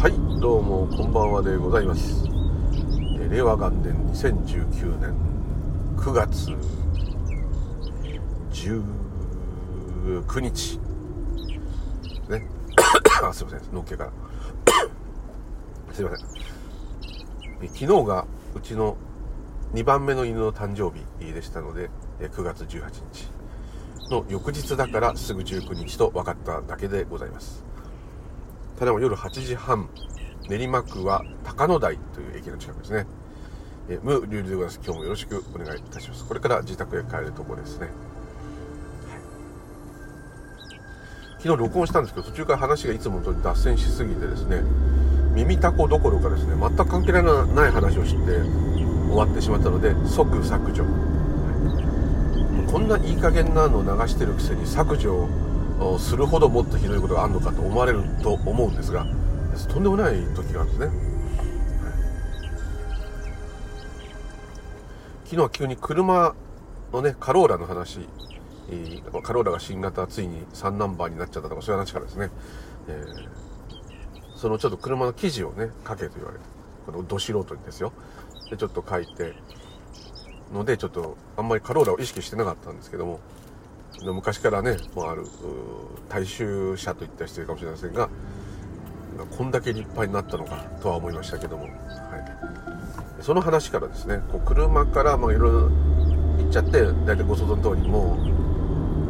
はいどうもこんばんはでございます。え令和元年2019年9月19日。ね。あすいませんのっけから。すいません。え昨日がうちの2番目の犬の誕生日でしたのでえ9月18日の翌日だからすぐ19日と分かっただけでございます。ただいま夜8時半。練馬区は高野台という駅の近くですね。え無流でございます。今日もよろしくお願いいたします。これから自宅へ帰るところですね、はい、昨日録音したんですけど途中から話がいつもの通り脱線しすぎてですね耳たこどころかですね全く関係ない話をして終わってしまったので即削除。こんないい加減なのを流してるくせに削除をするほどもっとひどいことがあるのかと思われると思うんですがとんでもない時があるんですね、昨日は急に車のねカローラの話カローラが新型ついに3ナンバーになっちゃったとかそういう話からですね、えー、そのちょっと車の記事をね書けと言われてこのど素人にですよ。でちょっと書いてのでちょっとあんまりカローラを意識してなかったんですけども昔からねもうある大衆車といった失礼かもしれませんがこんだけ立派になったのかとは思いましたけども、はい、その話からですねこう車からまあいろいろ行っちゃって大体ご想像の通りも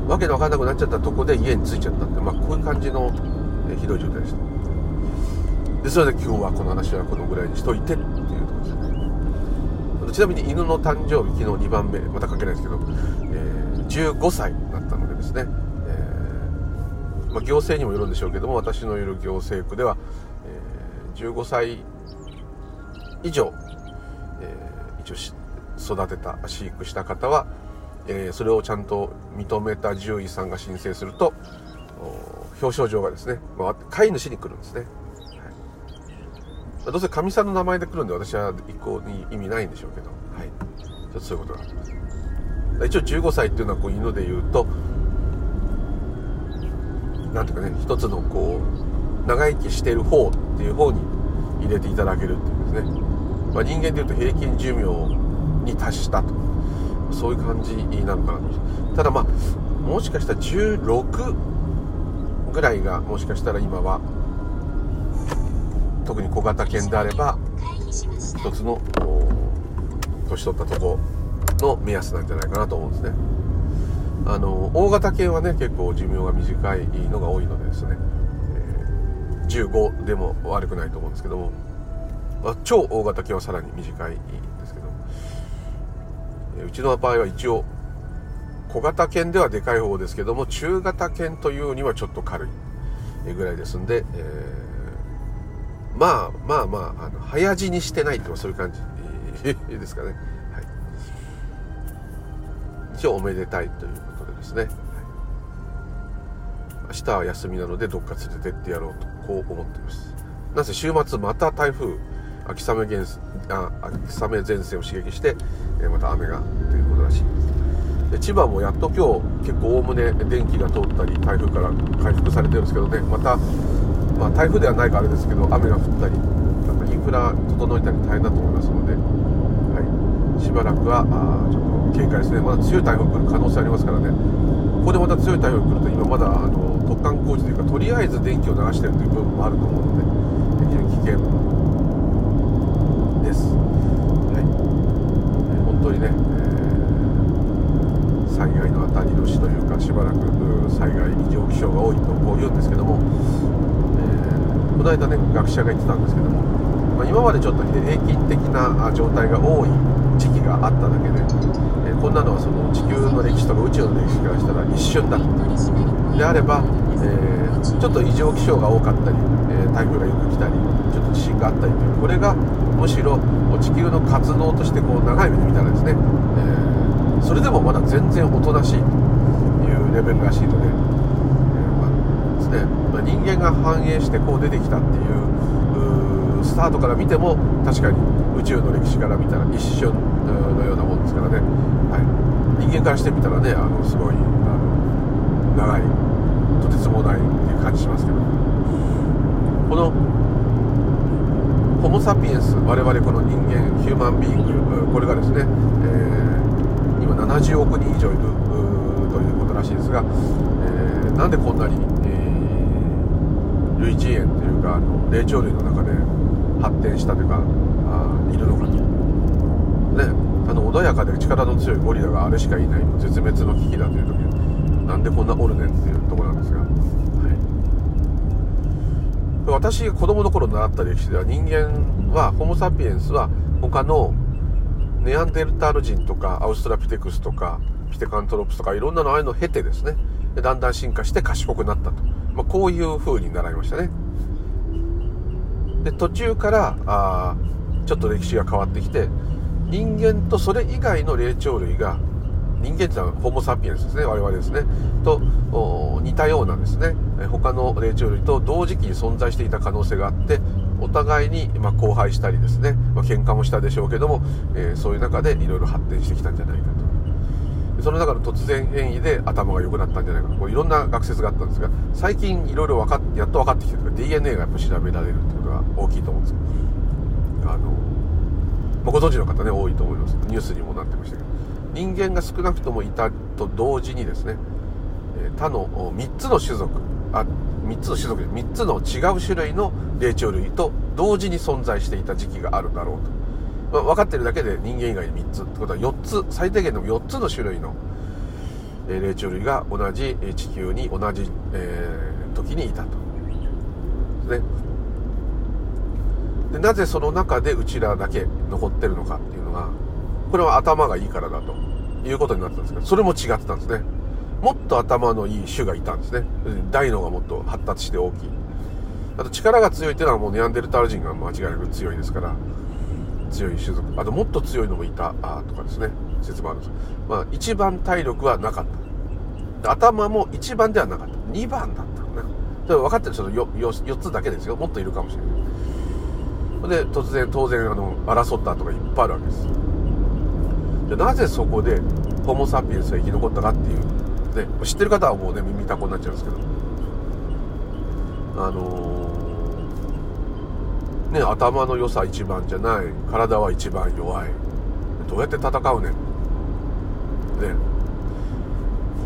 うわけのわかんなくなっちゃったとこで家に着いちゃったって、まあ、こういう感じのひどい状態でした。でそれで今日はこの話はこのぐらいにしといてっていうところですね。ちなみに犬の誕生日昨日2番目また関係ないですけど、えー、15歳だったのでですね、えー、まあ、行政にもよるんでしょうけども私のいる行政区では、えー、15歳以上、え一応育てた飼育した方は、えそれをちゃんと認めた獣医さんが申請すると表彰状がですね、まあ、飼い主に来るんですねはいどうせかみさんの名前で来るんで私は一向に意味ないんでしょうけど、はい。ちょっとそういうことがあります。一応15歳っていうのはこう犬で言うと、なんていうかね、一つのこう、長生きしてる方っていう方に入れていただけるっていうんですね。まあ、人間で言うと平均寿命に達したと。そういう感じなのかなと。ただまあ、もしかしたら16ぐらいがもしかしたら今は特に小型犬であれば一つの年取ったとこの目安なんじゃないかなと思うんですね。あの大型犬はね結構寿命が短いのが多いのでですね、えー、15でも悪くないと思うんですけども、まあ、超大型犬はさらに短いんですけど、えうちの場合は一応小型犬ではでかい方ですけども中型犬というにはちょっと軽いぐらいですんで、えーまあまあまあ、あの、早死にしてないってそういう感じですかね。一応おめでたいということでですね。はい、明日は休みなのでどっか連れてってやろうと、こう思っています。なぜ週末また台風、秋雨前あ秋雨前線を刺激して、えまた雨がということらしいです。で千葉もやっと今日結構おおむね電気が通ったり台風から回復されてるんですけどねまたまあ、台風ではないかあれですけど雨が降ったりなんかインフラ整えたり大変だと思いますので、はい、しばらくはあちょっと警戒ですねまだ強い台風が来る可能性ありますからね。ここでまた強い台風が来ると今まだあの突貫工事というかとりあえず電気を流しているという部分もあると思うので非常に危険です、はい。え本当にね、えー、災害の当たり年というかしばらく災害異常気象が多いとこう言うんですけどもえこの間ね学者が言ってたんですけども、まあ、今までちょっと平均的な状態が多い時期があっただけで、え、こんなのはその地球の歴史とか宇宙の歴史からしたら一瞬だであれば、え、ちょっと異常気象が多かったり、え、台風がよく来たりちょっと地震があったりというこれがむしろ地球の活動としてこう長い目で見たらですね、えそれでもまだ全然おとなしいというレベルらしいのでね、まあ、人間が反映してこう出てきたっていうスタートから見ても確かに宇宙の歴史から見たら一瞬のようなもんですからね、はい、人間からしてみたらねあのすごいあの長いとてつもないっていう感じしますけど。このホモ・サピエンス我々この人間ヒューマンビーングこれがですね、えー、今70億人以上いるということらしいですが、えー、なんでこんなに、えー、類人猿というかあの霊長類の中で発展したというかあいるのかねあの穏やかで力の強いゴリラがあれしかいない絶滅の危機だという時になんでこんなおるねんっていうとこなんですが。はい。私が子供の頃習った歴史では人間はホモ・サピエンスは他のネアンデルタール人とかアウストラピテクスとかピテカントロプスとかいろんなのああいうのを経てですね。だんだん進化して賢くなったと、まあ、こういう風に習いましたね。で途中からあちょっと歴史が変わってきて人間とそれ以外の霊長類が人間ってのはホモ・サピエンスですね。我々ですね。と似たようなですね。他の霊長類と同時期に存在していた可能性があってお互いにま交配したりですね、まあ、喧嘩もしたでしょうけども、えー、そういう中でいろいろ発展してきたんじゃないかと。その中の突然変異で頭が良くなったんじゃないかと。いろんな学説があったんですが最近いろいろやっと分かってきてる DNA がやっぱ調べられるっていうことが大きいと思うんですあの、ま、ご存知の方ね多いと思いますニュースにもなってましたけど人間が少なくともいたと同時にですね他の3つの種族あ3つの種族3つの違う種類の霊長類と同時に存在していた時期があるだろうと、ま、分かってるだけで人間以外に3つ。ってことは4つ最低限でも4つの種類の霊長類が同じ地球に同じ、え、時にいたと。ですね。でなぜその中でうちらだけ残ってるのかっていうのがこれは頭がいいからだということになってたんですけどそれも違ってたんですね。もっと頭のいい種がいたんですね。大脳がもっと発達して大きい。あと力が強いっていうのはもうネアンデルタール人が間違いなく強いですから強い種族。あともっと強いのもいたあとかですね。説もあるんです。まあ一番体力はなかった。頭も一番ではなかった。2番だったのねでも分かってる？その 4, 4, 4つだけですよ。もっといるかもしれない。で突然当然あの争ったとかいっぱいあるわけです。でなぜそこでホモ・サピエンスが生き残ったかっていうね、知ってる方はもうね耳たこになっちゃうんですけど。あのー、ね頭の良さ一番じゃない体は一番弱い。どうやって戦うねん。ね。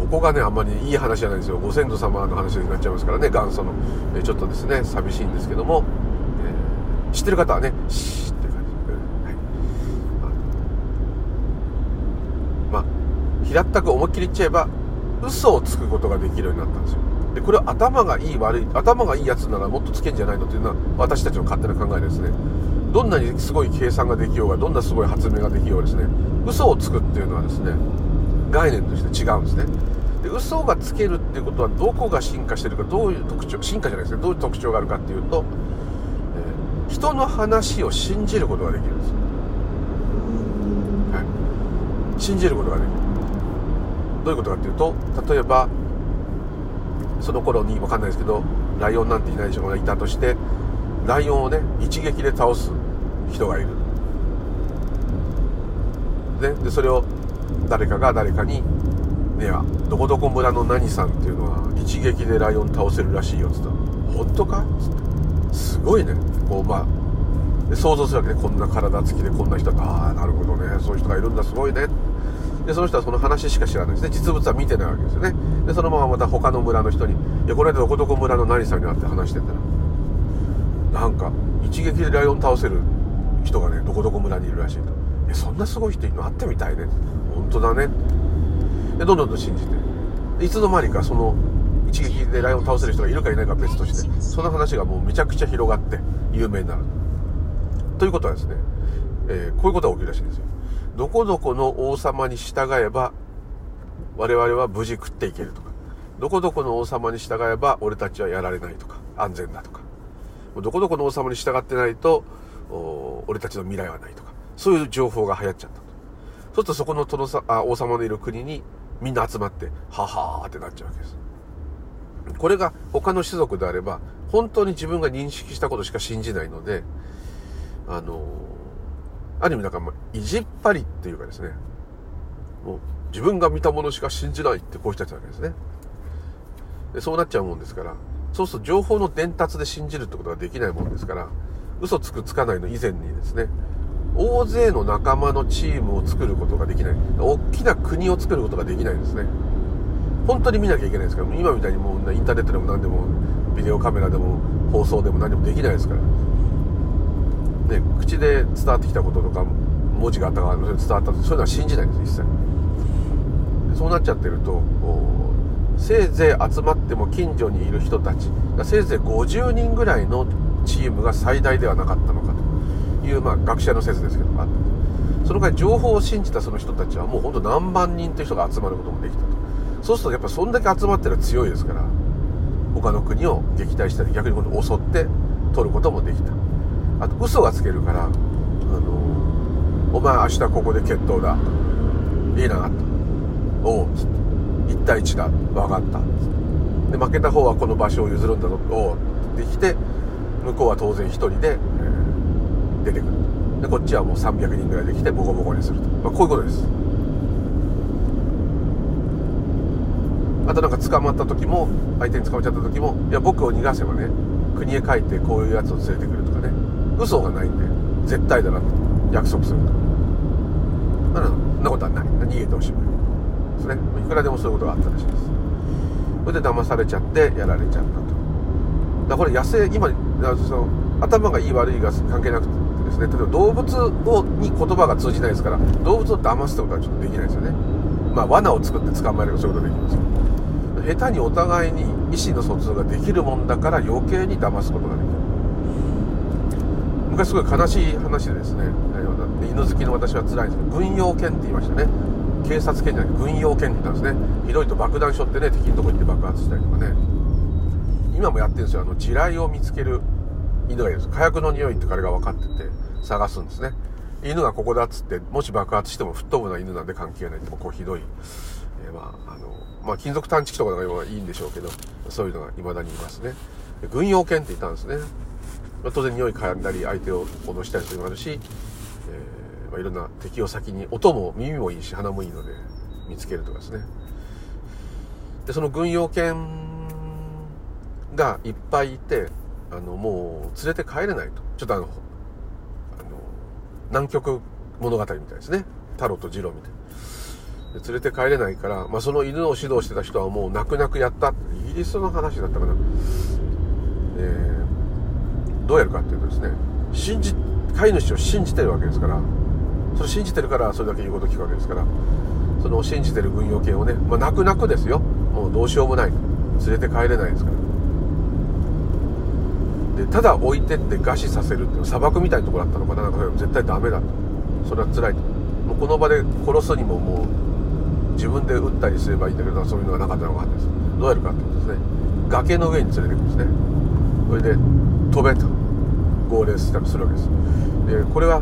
ここがねあんまりいい話じゃないんですよ。ご先祖様の話になっちゃいますからね元祖の。ちょっとですね寂しいんですけども、知ってる方はねシーって感じ、はい、まあ平たく思いっきり言っちゃえば嘘をつくことができるようになったんですよ。でこれは頭がいい悪い頭がいいやつならもっとつけんじゃないのというのは私たちの勝手な考えですね。どんなにすごい計算ができようがどんなすごい発明ができようがですね嘘をつくっていうのはですね概念として違うんですね。で嘘がつけるっていうことはどこが進化してるかどういう特徴進化じゃないですね。どういう特徴があるかっていうと、人の話を信じることができるんです。はい。信じることができる。どういうことかっていうと例えばその頃に分かんないですけどライオンなんていない人がいたとしてライオンをね一撃で倒す人がいる、ね、でそれを誰かが誰かに「ねやどこどこ村の何さんっていうのは一撃でライオン倒せるらしいよ」っつったら「本当か?」っつって。すごいね。こうまあ想像するわけで、こんな体つきでこんな人ああなるほどね。そういう人がいるんだ。すごいね。でその人はその話しか知らない。ですね実物は見てないわけですよね。でそのまままた他の村の人に「いやこの間どこどこ村の何さんに会って話してたらなんか一撃でライオン倒せる人がねどこどこ村にいるらしいと「えそんなすごい人いるの？会ってみたいね」本当だねでどんどんと信じて。いつの間にかその一撃でライオン倒せる人がいるかいないか別としてその話がもうめちゃくちゃ広がって有名になる。ということはですね、えー、こういうことが起きるらしいんですよ。どこどこの王様に従えば我々は無事食っていけるとかどこどこの王様に従えば俺たちはやられないとか安全だとかどこどこの王様に従ってないと俺たちの未来はないとかそういう情報が流行っちゃったと。そうするとそこの殿さあ王様のいる国にみんな集まってははーってなっちゃうわけです。これが他の種族であれば本当に自分が認識したことしか信じないのであのある意味なんか、まあ、意地っ張りっていうかですね、もう自分が見たものしか信じないってこういう人たちなわけですね。でそうなっちゃうもんですから、そうすると情報の伝達で信じるってことができないもんですから、嘘つくつかないの以前にですね大勢の仲間のチームを作ることができない大きな国を作ることができないんですね本当に見なきゃいけないですから今みたいにもうインターネットでも何でもビデオカメラでも放送でも何でもできないですから。ね口で伝わってきたこととか文字があったから伝わったとそういうのは信じないんです一切。そうなっちゃってるとせいぜい集まっても近所にいる人たちせいぜい50人ぐらいのチームが最大ではなかったのかという、まあ、学者の説ですけどあったその回情報を信じたその人たちはもうほんと何万人という人が集まることもできたと。そうするとやっぱそんだけ集まってるら強いですから他の国を撃退したり逆に今度襲って取ることもできた。あと嘘がつけるからあのお前明日ここで決闘だ。いいなと。おう1対1だ。分かった。で負けた方はこの場所を譲るんだぞ。おう。できて向こうは当然1人で、え、出てくる。でこっちはもう300人ぐらいできてボコボコにすると、まあ、こういうことです。あとなんか捕まった時も相手に捕まっちゃった時もいや僕を逃がせばね国へ帰ってこういうやつを連れてくるとかね嘘がないんで絶対だなと約束すると。まだそんなことはない。逃げてほしい。ですね。いくらでもそういうことがあったらしいです。それで騙されちゃってやられちゃったと。だからこれ野生今その頭がいい悪いが関係なくてですね。例えば動物をに言葉が通じないですから動物を騙すってことはちょっとできないですよね。まあ罠を作って捕まえればそういうことできますけど下手にお互いに意思の疎通ができるもんだから余計に騙すことができる。昔すごい悲しい話でですね犬好きの私は辛いんですけど軍用犬って言いましたね。警察犬じゃなくて軍用犬って言ったんですね。ひどいと爆弾背負ってね敵のとこ行って爆発したりとかね。今もやってるんですよ。あの地雷を見つける犬がいるんです。火薬の匂いって彼が分かってて探すんですね。犬がここだっつってもし爆発しても吹っ飛ぶような犬なんで関係ないってこうひどい、え、まああのまあ、金属探知機とかがいいんでしょうけど、そういうのが未だにいますね。軍用犬って言ったんですね。まあ、当然匂い嗅いだり、相手を脅したりするのもあるし、えー、まあ、いろんな敵を先に、音も耳もいいし、鼻もいいので、見つけるとかですね。で、その軍用犬がいっぱいいて、あの、もう連れて帰れないと。ちょっとあの、あの、南極物語みたいですね。太郎と次郎みたいな。連れて帰れないから、まあ、その犬を指導してた人はもう泣く泣くやった。イギリスの話だったかな、えー、どうやるかっていうとですね信じ飼い主を信じてるわけですからそれ信じてるからそれだけ言うこと聞くわけですからその信じてる軍用犬をね、まあ、泣く泣くですよ。もうどうしようもない。連れて帰れないですから。でただ置いてって餓死させるっていう砂漠みたいなところだったのかな。なんか絶対ダメだと。それは辛いと。もうこの場で殺すにももう自分で撃ったりすればいいんだけどそういうのがなかったのがですどうやるかっていうとですね。崖の上に連れてくんですね。それで飛べと。号令したりするわけです。でこれは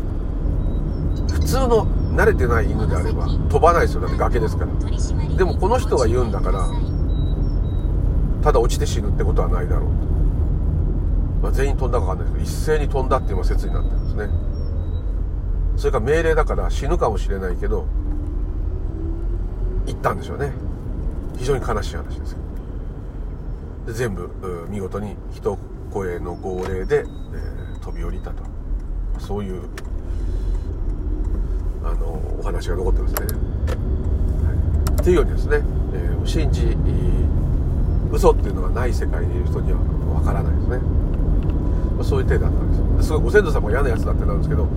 普通の慣れてない犬であれば飛ばないですよ。だって崖ですから。でもこの人が言うんだからただ落ちて死ぬってことはないだろう。と、まあ、全員飛んだかわかんないですけど一斉に飛んだっていうのが説になってるんですね。それから命令だから死ぬかもしれないけどったんでしょうね。非常に悲しい話ですで全部見事に一声の号令で、えー、飛び降りたと。そういうあのお話が残ってますね、はい、っていうようにですね、えー、信じ嘘っていうのがない世界にいる人にはわからないですね、ま、そういう程度だったんです。すごいご先祖様が嫌なやつだってなるんですけど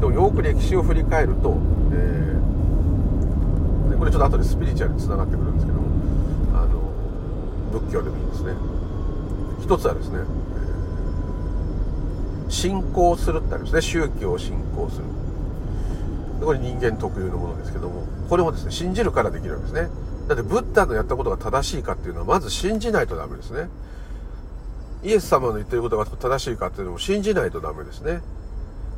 でもよく歴史を振り返ると、えーこれちょっと後でスピリチュアルにつながってくるんですけどあの仏教でもいいんですね。一つはですね信仰するってありますね。宗教を信仰する。これ人間特有のものですけどもこれもですね信じるからできるわけですね。だってブッダのやったことが正しいかっていうのはまず信じないとダメですね。イエス様の言ってることが正しいかっていうのも信じないとダメですね。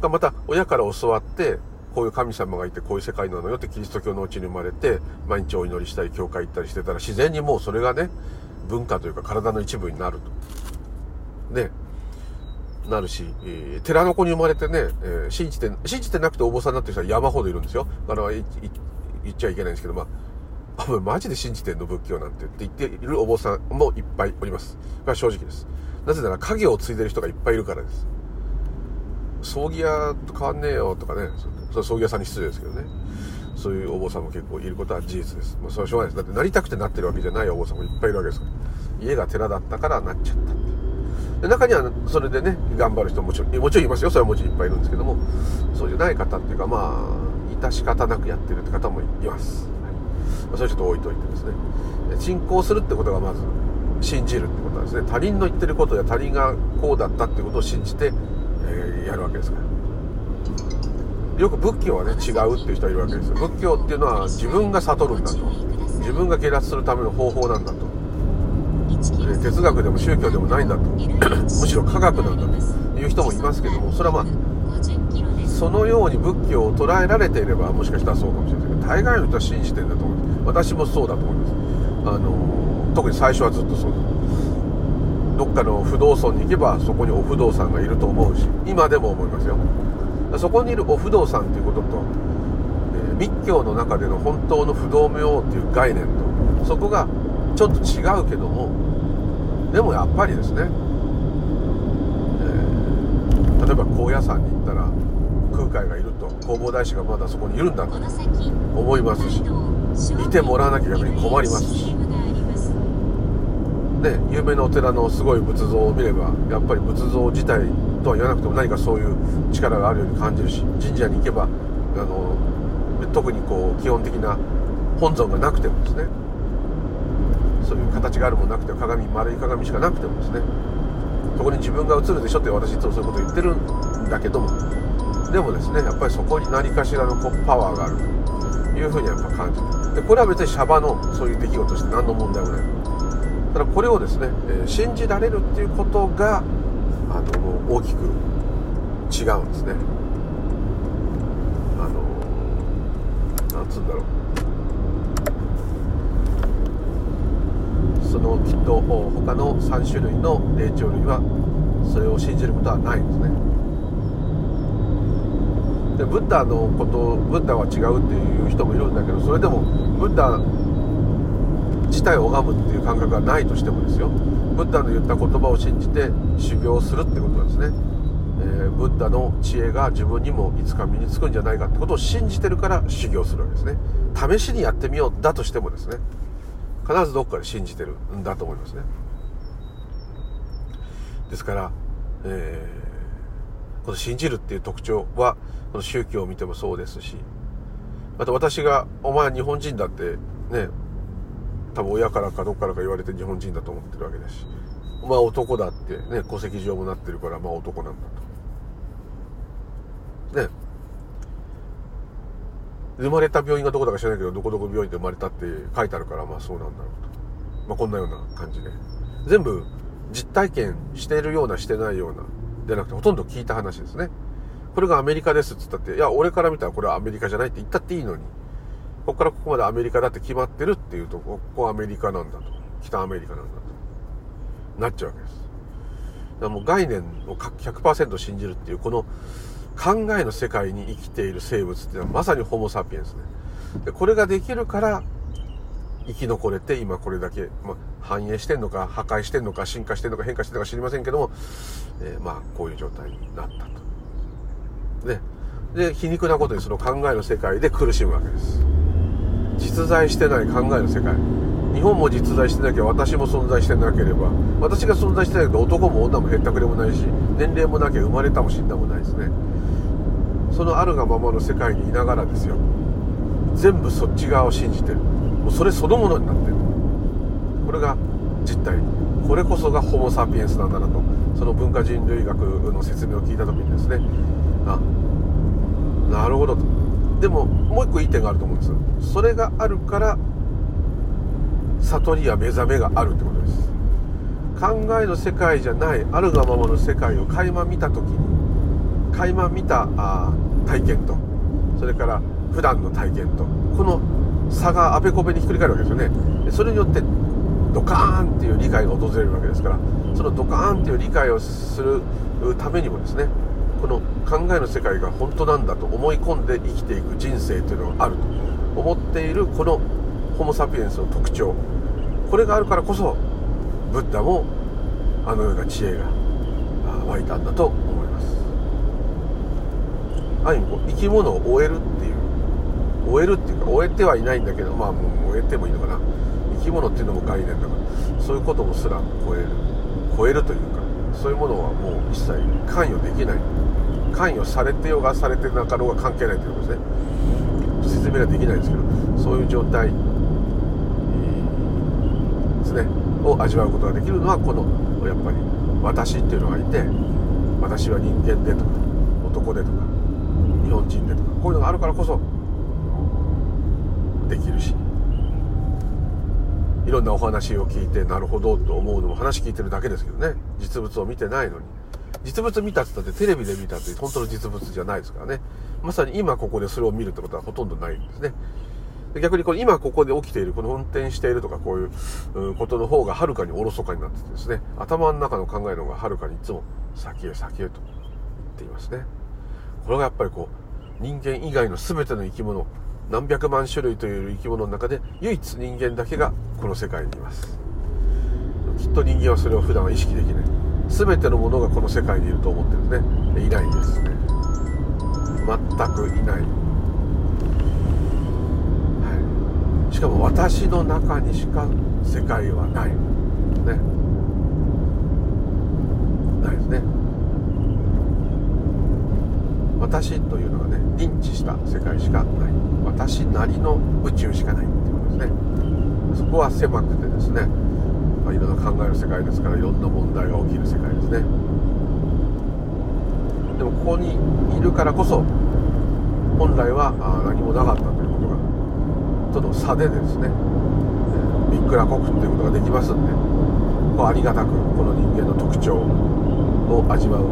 また親から教わってこういう神様がいてこういう世界なのよってキリスト教のうちに生まれて毎日お祈りしたり教会行ったりしてたら自然にもうそれがね文化というか体の一部になると。ね。なるし、えー、寺の子に生まれてね、えー、信じて、信じてなくてお坊さんになってる人は山ほどいるんですよ。あの、言っちゃいけないんですけど、まあ、あ、マジで信じてんの？仏教なんてって言っているお坊さんもいっぱいおります。これは正直です。なぜなら影を継いでる人がいっぱいいるからです。葬儀屋と変わんねえよとかねそれ葬儀屋さんに失礼ですけどねそういうお坊さんも結構いることは事実です。まあ、それはしょうがないです。だってなりたくてなってるわけじゃないお坊さんもいっぱいいるわけですから。家が寺だったからなっちゃったっで中にはそれでね、頑張る人ももちろん、もちろんいますよ。それはもちろんいっぱいいるんですけども、そうじゃない方っていうか、まあ、致し方なくやってるって方もいます。はいま、それちょっと置いといてですね。信仰するってことがまず、信じるってことはですね、他人の言ってることや他人がこうだったってことを信じて、やるわけですから。よく仏教はね違うっていう人がいるわけですよ。仏教っていうのは自分が悟るんだと。自分が下脱するための方法なんだと。哲学でも宗教でもないんだと。むしろ科学なんだと。いう人もいますけどもそれはまあそのように仏教を捉えられていればもしかしたらそうかもしれない。けど大概の人は信じてるんだと思います。私もそうだと思います。あの特に最初はずっとそうだどっかの不動尊に行けばそこにお不動産がいると思うし今でも思いますよ。そこにいるお不動産ということと、えー、密教の中での本当の不動明王っていう概念とそこがちょっと違うけどもでもやっぱりですね、えー、例えば高野山に行ったら空海がいると弘法大師がまだそこにいるんだと思いますしいてもらわなきゃ逆に困りますしね、有名なお寺のすごい仏像を見ればやっぱり仏像自体とは言わなくても何かそういう力があるように感じるし神社に行けばあの特にこう基本的な本尊がなくてもですね。そういう形があるものなくて鏡丸い鏡しかなくてもですね。そこに自分が映るでしょって私いつもそういうこと言ってるんだけども。でもですねやっぱりそこに何かしらのこうパワーがある。というふうにやっぱ感じる。でこれは別にシャバのそういう出来事として何の問題もない。ただこれをですね、えー、信じられるっていうことがあの大きく違うんですね。あのなんつうんだろう。そのきっと他の3種類の霊長類はそれを信じることはないんですね。でブッダのことブッダは違うっていう人もいるんだけどそれでもブッダ自体を拝むっていう感覚がないとしてもですよ。ブッダの言った言葉を信じて修行するってことなんですね、えー、ブッダの知恵が自分にもいつか身につくんじゃないかってことを信じてるから修行するわけですね。試しにやってみようだとしてもですね。必ずどっかで信じてるんだと思いますね。ですから、えー、この信じるっていう特徴はこの宗教を見てもそうですしまた私が「お前は日本人だ」ってね多分親からかどっからか言われて日本人だと思ってるわけだし。まあ男だってね戸籍上もなってるからまあ男なんだと。ね。生まれた病院がどこだか知らないけどどこどこ病院で生まれたって書いてあるからまあそうなんだろうと。まあこんなような感じで。全部実体験してるようなしてないようなでなくてほとんど聞いた話ですね。これがアメリカですっつったっていや俺から見たらこれはアメリカじゃないって言ったっていいのに。ここからここまでアメリカだって決まってるっていうと、ここアメリカなんだと。北アメリカなんだと。なっちゃうわけです。だからもう概念を100%信じるっていう、この考えの世界に生きている生物っていうのはまさにホモ・サピエンスね。で、これができるから、生き残れて今これだけ、まあ、繁栄してんのか破壊してんのか進化してんのか変化してんのか知りませんけども、えー、まあこういう状態になったと。で、で、皮肉なことにその考えの世界で苦しむわけです。実在してない考えの世界。日本も実在してなきゃ私も存在してなければ私が存在してないけど男も女もへったくれもないし年齢もなきゃ生まれたも死んだもないですね。そのあるがままの世界にいながらですよ。全部そっち側を信じてる。もうそれそのものになってる。これが実態。これこそがホモ・サピエンスなんだなと。その文化人類学の説明を聞いた時にですねあなるほどと。でももう一個いい点があると思うんです。それがあるから悟りや目覚めがあるってことです。考えの世界じゃないあるがままの世界を垣間見た時に垣間見たあ体験とそれから普段の体験とこの差があべこべにひっくり返るわけですよね。それによってドカーンっていう理解が訪れるわけですからそのドカーンっていう理解をするためにもですねこの考えの世界が本当なんだと思い込んで生きていく人生というのがあると思っているこのホモ・サピエンスの特徴これがあるからこそブッダもあのような知恵が湧いたんだと思います。ある意味こう生き物を終えるっていう終えるっていうか終えてはいないんだけどまあもう終えてもいいのかな。生き物っていうのも概念だからそういうこともすら超える超えるというかそういうものはもう一切関与できない。関与されてようがされてなかろうが関係ないということですね。説明はできないんですけどそういう状態ですね。を味わうことができるのはこのやっぱり私っていうのがいて私は人間でとか男でとか日本人でとかこういうのがあるからこそできるしいろんなお話を聞いてなるほどと思うのも話聞いてるだけですけどね。実物を見てないのに。実物見たって言ったってテレビで見たって本当の実物じゃないですからね。まさに今ここでそれを見るってことはほとんどないんですね。逆にこの今ここで起きているこの運転しているとかこういうことの方がはるかにおろそかになっててですね。頭の中の考えの方がはるかにいつも先へ先へと言っていますね。これがやっぱりこう人間以外の全ての生き物何百万種類という生き物の中で唯一人間だけがこの世界にいます。きっと人間はそれを普段は意識できない。全てのものがこの世界にいると思ってるんですね。いないですね。全くいない、はい、しかも私の中にしか世界はない。ね。ないですね。私というのがね認知した世界しかない。私なりの宇宙しかないっていうことですね。そこは狭くてですね、いろんな考える世界ですからいろんな問題が起きる世界ですね。でもここにいるからこそ本来は何もなかったということがちょっと差でですねびっくらこくっていうことができますんでこうありがたくこの人間の特徴を味わう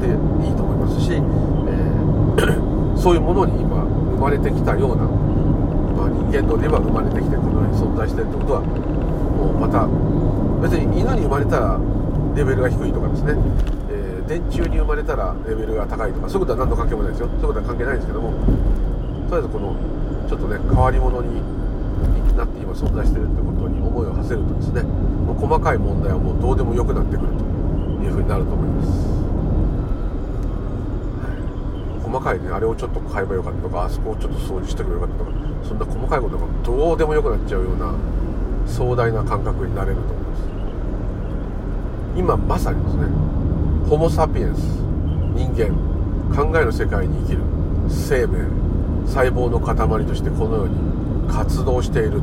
でいいと思いますし、えー、そういうものに今生まれてきたような、まあ、人間とでは生まれてきてこのように存在してるってことはまた別に犬に生まれたらレベルが低いとかですね、えー、電柱に生まれたらレベルが高いとかそういうことは何の関係もないですよ。そういうことは関係ないんですけどもとりあえずこのちょっとね変わり者になって今存在してるってことに思いを馳せるとですねもう細かい問題はもうどうでもよくなってくるというふうになると思います。細かいねあれをちょっと買えばよかったとかあそこをちょっと掃除しとけばよかったとかそんな細かいことがどうでもよくなっちゃうような壮大な感覚になれると思います。今まさにですねホモ・サピエンス人間考えの世界に生きる生命細胞の塊としてこのように活動している。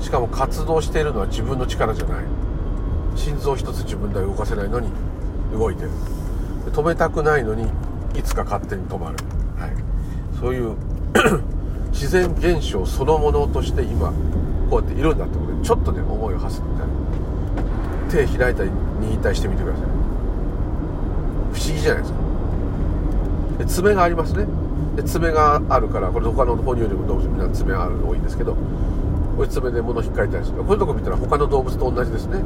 しかも活動しているのは自分の力じゃない。心臓一つ自分では動かせないのに動いてる。止めたくないのにいつか勝手に止まる、はい、そういう 自然現象そのものとして今こうやっているんだってことでちょっとね思いを馳せてみたり手開いたり握ったりしてみてください。不思議じゃないですか。で爪がありますね。で爪があるからこれ他の哺乳類も動物みんな爪があるの多いんですけどこれ爪で物引っかいたりする。こういうとこ見たら他の動物と同じですね。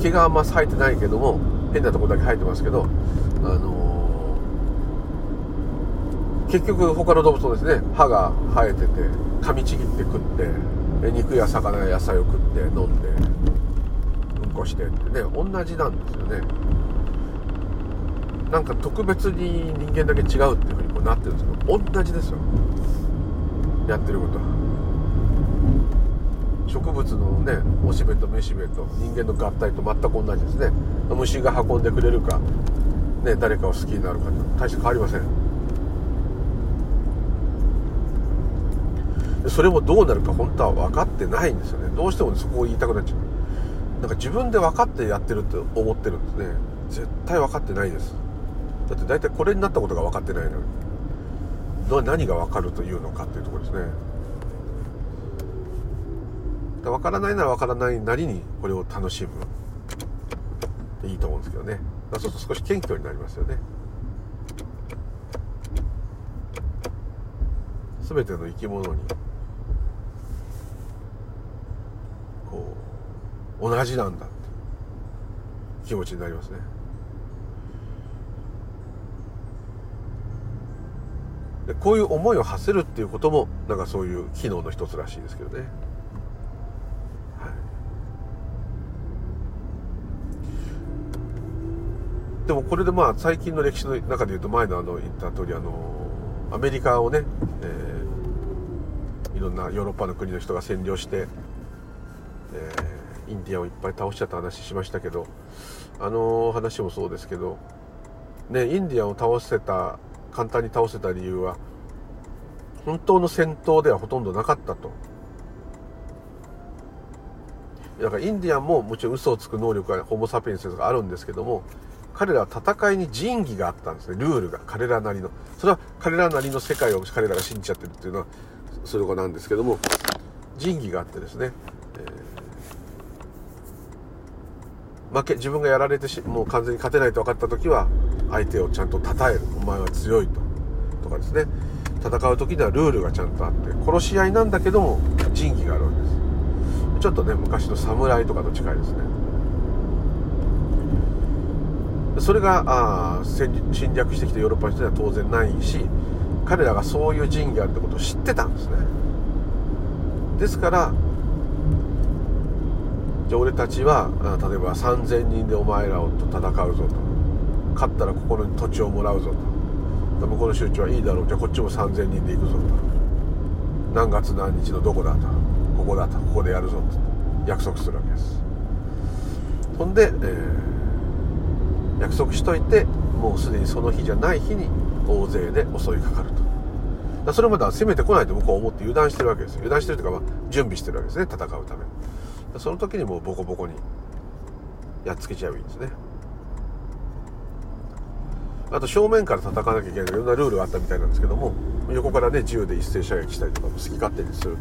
毛があんま生えてないけども変なとこだけ生えてますけどあの結局他の動物もですね。歯が生えてて噛みちぎって食って肉や魚や野菜を食って飲んでうんこしてってね同じなんですよね。なんか特別に人間だけ違うっていうふうにこうなってるんですけど同じですよ。やってることは。植物のねおしべとめしべと人間の合体と全く同じですね。虫が運んでくれるかね誰かを好きになるか大して変わりません。それもどうなるか本当は分かってないんですよね。どうしてもそこを言いたくなっちゃう。なんか自分で分かってやってるって思ってるんですね。絶対分かってないです。だって大体これになったことが分かってないのに。何が分かるというのかっていうところですね。分からないなら分からないなりにこれを楽しむ。いいと思うんですけどね。そうすると少し謙虚になりますよね。全ての生き物に同じなんだ。って気持ちになりますね。でこういう思いを馳せるっていうこともなんかそういう機能の一つらしいですけどね、でもこれでまあ最近の歴史の中で言うと前のあの言った通りあのアメリカをね、えー、いろんなヨーロッパの国の人が占領して、えー、インディアンをいっぱい倒しちゃった話しましたけどあの話もそうですけどねインディアンを倒せた簡単に倒せた理由は本当の戦闘ではほとんどなかったと。だからインディアンももちろん嘘をつく能力がホモ・サピエンスがあるんですけども彼らは戦いに仁義があったんですねルールが。彼らなりの。それは彼らなりの世界を彼らが信じちゃってるっていうのはそういうこなんですけども仁義があってですね、えー、負け自分がやられてしもう完全に勝てないと分かった時は相手をちゃんと称える。お前は強いと。とかですね。戦う時にはルールがちゃんとあって。殺し合いなんだけども仁義があるわけです。ちょっとね昔の侍とかと近いですね。それがあ侵略してきたヨーロッパの人には当然ないし彼らがそういう仁義あるってことを知ってたんですね。ですからじゃあ俺たちは例えば3000人でお前らと戦うぞと。勝ったらここの土地をもらうぞと。向こうの集中はいいだろう。じゃあこっちも3000人で行くぞと。何月何日のどこだと。ここだと。ここでやるぞと。約束するわけです。ほんで、えー、約束しといてもうすでにその日じゃない日に大勢で襲いかかると。だそれまでは攻めてこないと僕は思って油断してるわけです油断してるというか、ま、準備してるわけですね。戦うために。その時にもうボコボコにやっつけちゃえばいいんですね。あと正面から叩かなきゃいけないいろんなルールがあったみたいなんですけども横からね銃で一斉射撃したりとかも好き勝手にする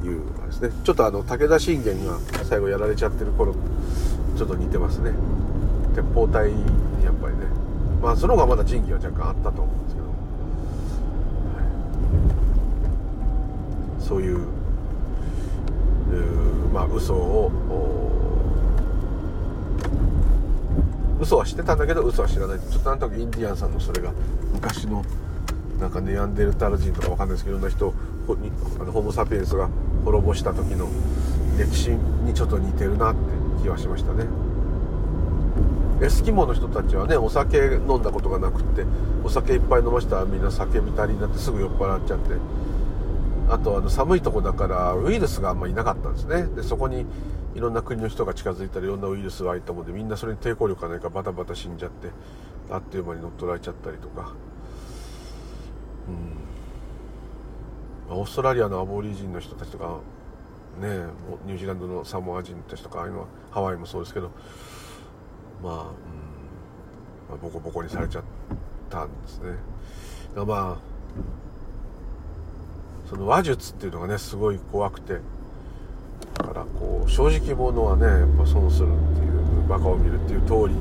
というですね。ちょっとあの武田信玄が最後やられちゃってる頃ちょっと似てますね。鉄砲隊にやっぱりね。まあその方がまだ仁義は若干あったと思うんですけど、はい、そういうまあ嘘を嘘は知ってたんだけど嘘は知らない。ちょっとなんとなくインディアンさんのそれが昔のなんかネアンデルタル人とかわかんないですけどいろんな人あのホモ・サピエンスが滅ぼした時の歴史にちょっと似てるなって気はしましたね。エスキモの人たちはねお酒飲んだことがなくってお酒いっぱい飲ましたらみんな酒みたりになってすぐ酔っ払っちゃってあとあの寒いとこだからウイルスがあんまりいなかったんですね。でそこにいろんな国の人が近づいたらいろんなウイルスが入ったもんでみんなそれに抵抗力がないからバタバタ死んじゃってあっという間に乗っ取られちゃったりとか。うん。オーストラリアのアボリジンの人たちとかねニュージーランドのサモア人たちとかああいうのはハワイもそうですけどまあ、うん。まあ、ボコボコにされちゃったんですね。まあその話術っていうのがねすごい怖くて。だからこう正直者はねやっぱ損するっていうバカを見るっていう通りに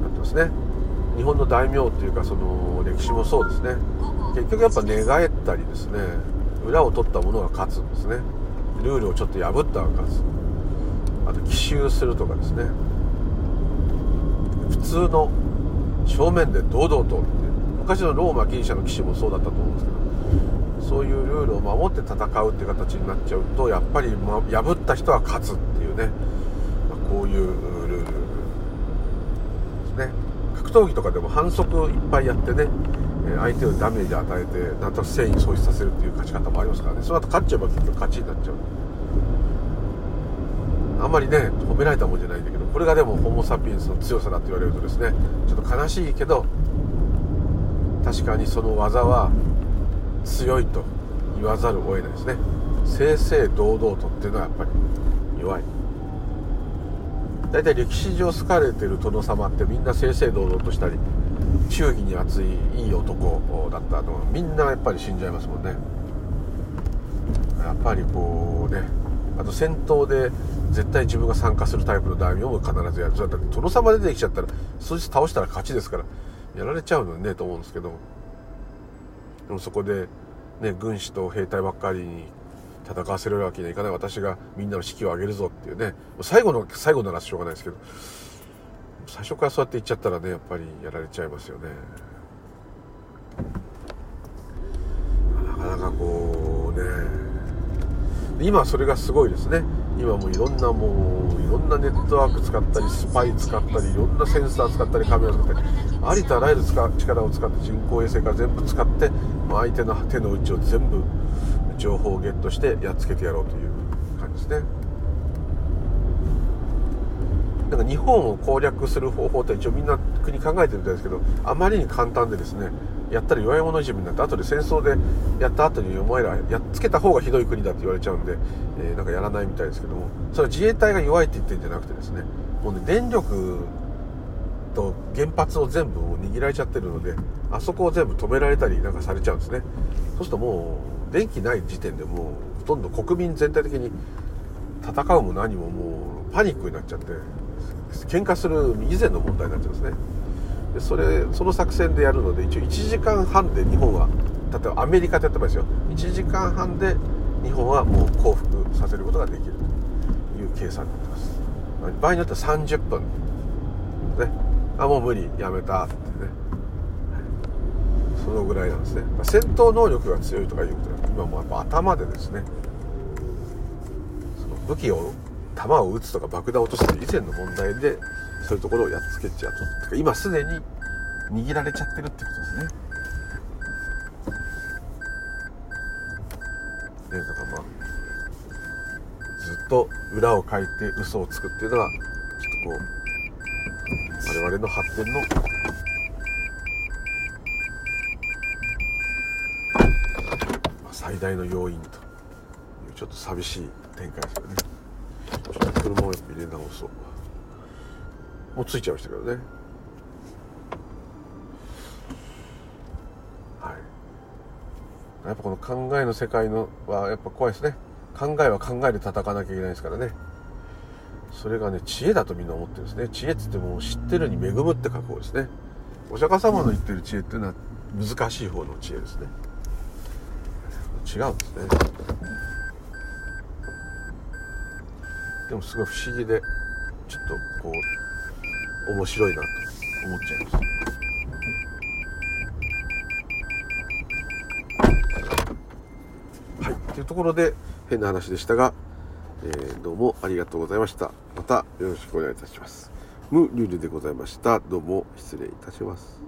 なってますね。日本の大名っていうかその歴史もそうですね。結局やっぱ寝返ったりですね裏を取った者が勝つんですね。ルールをちょっと破ったが勝つ。あと奇襲するとかですね。普通の正面で堂々とって昔のローマギリシャの騎士もそうだったと思うんですけどそういうルールを守って戦うって形になっちゃうとやっぱり、ま、破った人は勝つっていうね、まあ、こういうルールですね。格闘技とかでも反則いっぱいやってね相手をダメージ与えてなんとなく繊維喪失させるっていう勝ち方もありますからね。その後勝っちゃえば結局勝ちになっちゃう。あんまりね褒められたもんじゃないんだけどこれがでもホモ・サピエンスの強さだって言われるとですねちょっと悲しいけど確かにその技は強いと言わざるを得ないですね。正々堂々とっていうのはやっぱり弱い。大体歴史上好かれてる殿様ってみんな正々堂々としたり忠義に熱いいい男だったのはみんなやっぱり死んじゃいますもんね。やっぱりこうねあと戦闘で絶対自分が参加するタイプの大名も必ずやる。それだって殿様出てきちゃったらそいつ倒したら勝ちですからやられちゃうのねと思うんですけど。でもそこで、ね、軍師と兵隊ばっかりに戦わせるわけにはいかない私がみんなの士気を上げるぞっていうね最後の最後ならしょうがないですけど最初からそうやって言っちゃったらねやっぱりやられちゃいますよね。なかなかこうね今それがすごいですね。今もいろんなもういろんなネットワーク使ったりスパイ使ったりいろんなセンサー使ったりカメラ使ったりありとあらゆる力を使って人工衛星から全部使って相手の手の内を全部情報をゲットしてやっつけてやろうという感じですね。なんか日本を攻略する方法って一応みんな国考えてるみたいですけどあまりに簡単でですねやったら弱い者いじめになって後で戦争でやった後にお前らやっつけた方がひどい国だって言われちゃうんで、えー、なんかやらないみたいですけどもそれは自衛隊が弱いって言ってるんじゃなくてですねもうね電力と原発を全部握られちゃってるのであそこを全部止められたりなんかされちゃうんですね。そうするともう電気ない時点でもうほとんど国民全体的に戦うも何ももうパニックになっちゃって喧嘩する以前の問題になっちゃうんですね。でそれその作戦でやるので一応1時間半で日本は例えばアメリカでやってますよ。1時間半で日本はもう降伏させることができるという計算になってます。場合によっては30分。あもう無理やめたってね、そのぐらいなんですね、まあ、戦闘能力が強いとかいうことは今もやっぱ頭でですね。その武器を弾を撃つとか爆弾を落とすという以前の問題でそういうところをやっつけちゃうと。か今すでに握られちゃってるってことですね。ねだからまあずっと裏をかいて嘘をつくっていうのはちょっとこう我々の発展の。最大の要因と。いうちょっと寂しい展開ですよね。車を入れ直そう。もうついちゃいましたけどね。はい。やっぱこの考えの世界のはやっぱ怖いですね。考えは考えで戦わなきゃいけないですからね。それがね知恵だとみんな思ってるんですね。知恵っつっても知ってるに恵むって覚悟ですね。お釈迦様の言ってる知恵っていうのは難しい方の知恵ですね。違うんですね。でもすごい不思議でちょっとこう面白いなと思っちゃいます。はい。というところで変な話でしたが、えー、どうもありがとうございました。またよろしくお願いいたします。ムルルでございました。どうも失礼いたします。